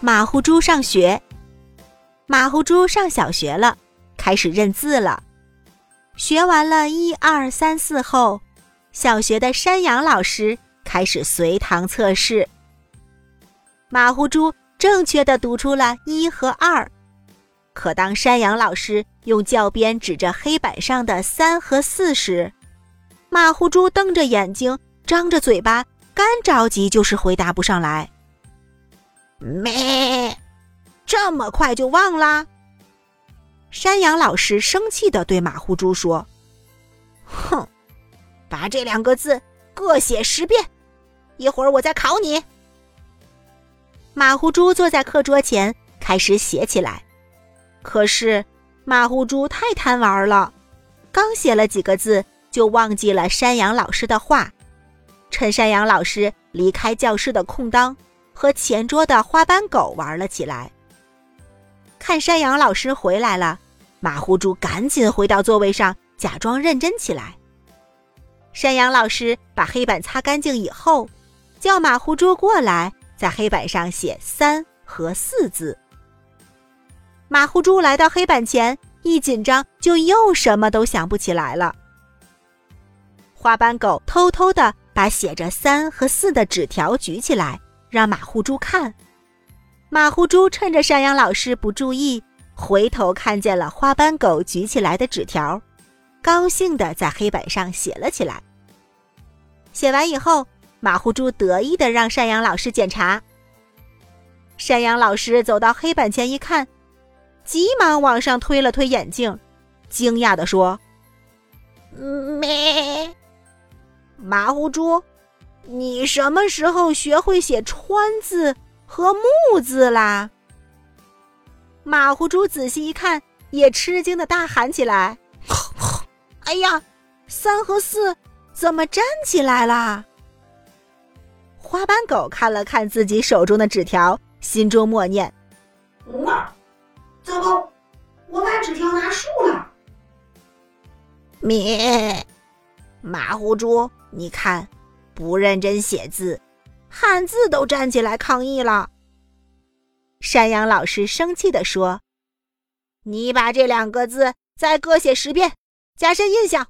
马虎猪上学。马虎猪上小学了，开始认字了。学完了一二三四后，小学的山羊老师开始随堂测试。马虎猪正确的读出了一和二，可当山羊老师用教鞭指着黑板上的三和四时，马虎猪瞪着眼睛，张着嘴巴，干着急就是回答不上来。咩，这么快就忘啦？山羊老师生气的对马虎猪说：“哼，把这两个字各写十遍，一会儿我再考你。”马虎猪坐在课桌前开始写起来，可是马虎猪太贪玩了，刚写了几个字就忘记了山羊老师的话，趁山羊老师离开教室的空当，和前桌的花斑狗玩了起来。看山羊老师回来了，马虎猪赶紧回到座位上，假装认真起来。山羊老师把黑板擦干净以后，叫马虎猪过来，在黑板上写“三”和“四”字。马虎猪来到黑板前，一紧张就又什么都想不起来了。花斑狗偷偷的把写着“三”和“四”的纸条举起来，让马虎猪看。马虎猪趁着山羊老师不注意，回头看见了花斑狗举起来的纸条，高兴地在黑板上写了起来。写完以后，马虎猪得意地让山羊老师检查。山羊老师走到黑板前一看，急忙往上推了推眼镜，惊讶地说：“咩，马虎猪，你什么时候学会写川字？”和木字啦！马虎猪仔细一看，也吃惊的大喊起来：“哎呀，三和四怎么站起来啦？”花斑狗看了看自己手中的纸条，心中默念：“哇，糟糕，我把纸条拿竖了。”咩，马虎猪，你看，不认真写字。汉字都站起来抗议了。山羊老师生气地说：“你把这两个字再各写十遍，加深印象。”